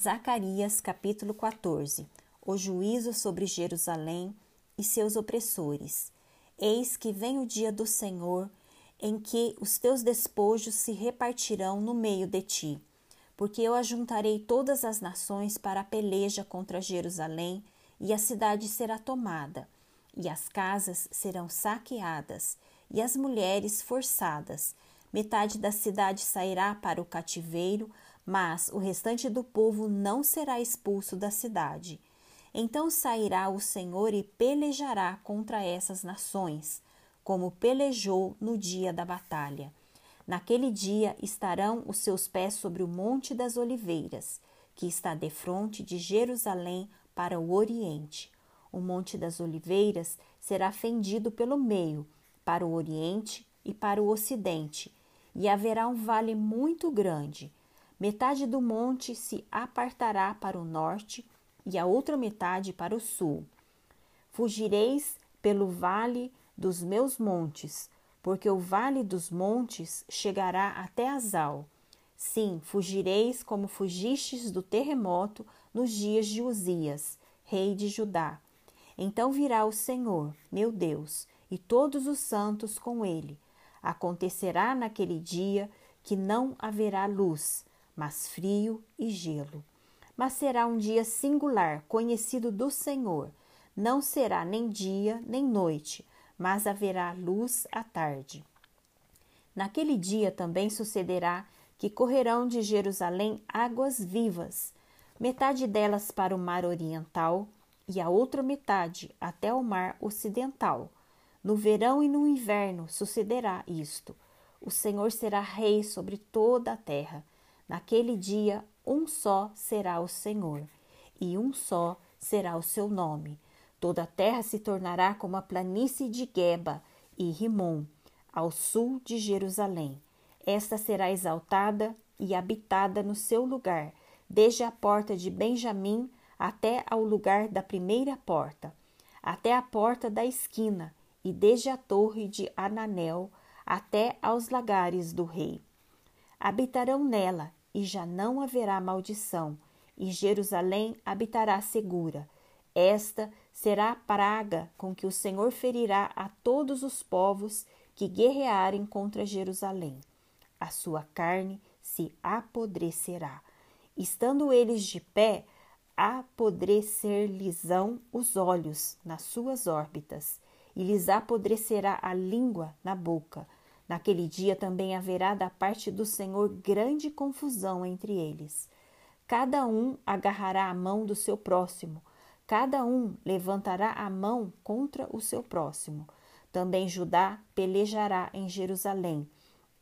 Zacarias capítulo 14 O juízo sobre Jerusalém e seus opressores. Eis que vem o dia do Senhor, em que os teus despojos se repartirão no meio de ti. Porque eu ajuntarei todas as nações para a peleja contra Jerusalém, e a cidade será tomada, e as casas serão saqueadas, e as mulheres forçadas. Metade da cidade sairá para o cativeiro, mas o restante do povo não será expulso da cidade. Então sairá o Senhor e pelejará contra essas nações, como pelejou no dia da batalha. Naquele dia estarão os seus pés sobre o Monte das Oliveiras, que está defronte de Jerusalém para o oriente. O Monte das Oliveiras será fendido pelo meio, para o oriente e para o ocidente, e haverá um vale muito grande Metade do monte se apartará para o norte e a outra metade para o sul. Fugireis pelo vale dos meus montes, porque o vale dos montes chegará até Azal. Sim, fugireis como fugistes do terremoto nos dias de Uzias, rei de Judá. Então virá o Senhor, meu Deus, e todos os santos com ele. Acontecerá naquele dia que não haverá luz, mas frio e gelo. Mas será um dia singular, conhecido do Senhor. Não será nem dia nem noite, mas haverá luz à tarde. Naquele dia também sucederá que correrão de Jerusalém águas vivas, metade delas para o mar oriental e a outra metade até o mar ocidental. No verão e no inverno sucederá isto. O Senhor será rei sobre toda a terra Naquele dia, um só será o Senhor, e um só será o seu nome. Toda a terra se tornará como a planície de Geba e Rimon, ao sul de Jerusalém. Esta será exaltada e habitada no seu lugar, desde a porta de Benjamim até ao lugar da primeira porta, até a porta da esquina, e desde a torre de Ananel até aos lagares do rei. Habitarão nela e já não haverá maldição, e Jerusalém habitará segura. Esta será a praga com que o Senhor ferirá a todos os povos que guerrearem contra Jerusalém. A sua carne se apodrecerá. Estando eles de pé, apodrecer-lhes-ão os olhos nas suas órbitas, e lhes apodrecerá a língua na boca Naquele dia também haverá da parte do Senhor grande confusão entre eles. Cada um agarrará a mão do seu próximo, cada um levantará a mão contra o seu próximo. Também Judá pelejará em Jerusalém,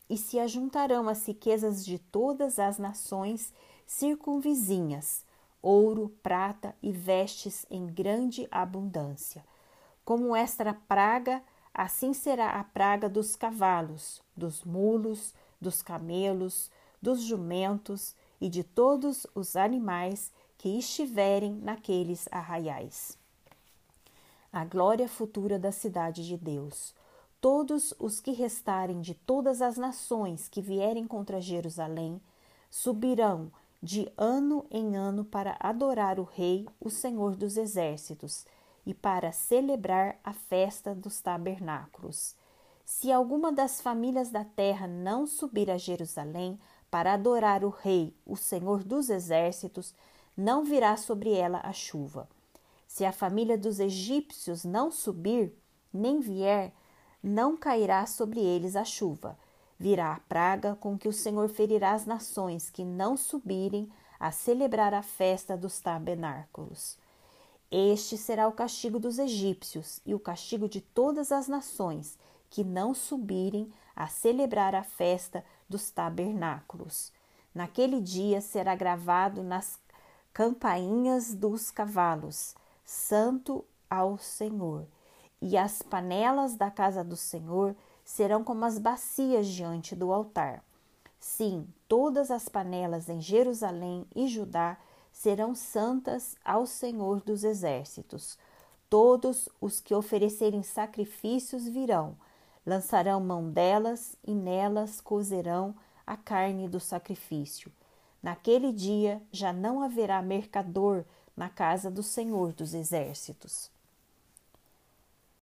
e se ajuntarão as riquezas de todas as nações circunvizinhas, ouro, prata e vestes em grande abundância. Como esta praga Assim será a praga dos cavalos, dos mulos, dos camelos, dos jumentos e de todos os animais que estiverem naqueles arraiais. A glória futura da cidade de Deus. Todos os que restarem de todas as nações que vierem contra Jerusalém subirão de ano em ano para adorar o Rei, o Senhor dos Exércitos, e para celebrar a festa dos tabernáculos. Se alguma das famílias da terra não subir a Jerusalém para adorar o Rei, o Senhor dos Exércitos, não virá sobre ela a chuva. Se a família dos egípcios não subir, nem vier, não cairá sobre eles a chuva. Virá a praga com que o Senhor ferirá as nações que não subirem a celebrar a festa dos tabernáculos. Este será o castigo dos egípcios e o castigo de todas as nações que não subirem a celebrar a festa dos tabernáculos. Naquele dia será gravado nas campainhas dos cavalos: Santo ao Senhor. E as panelas da casa do Senhor serão como as bacias diante do altar. Sim, todas as panelas em Jerusalém e Judá serão santas ao Senhor dos Exércitos. Todos os que oferecerem sacrifícios virão, lançarão mão delas e nelas cozerão a carne do sacrifício. Naquele dia já não haverá mercador na casa do Senhor dos Exércitos.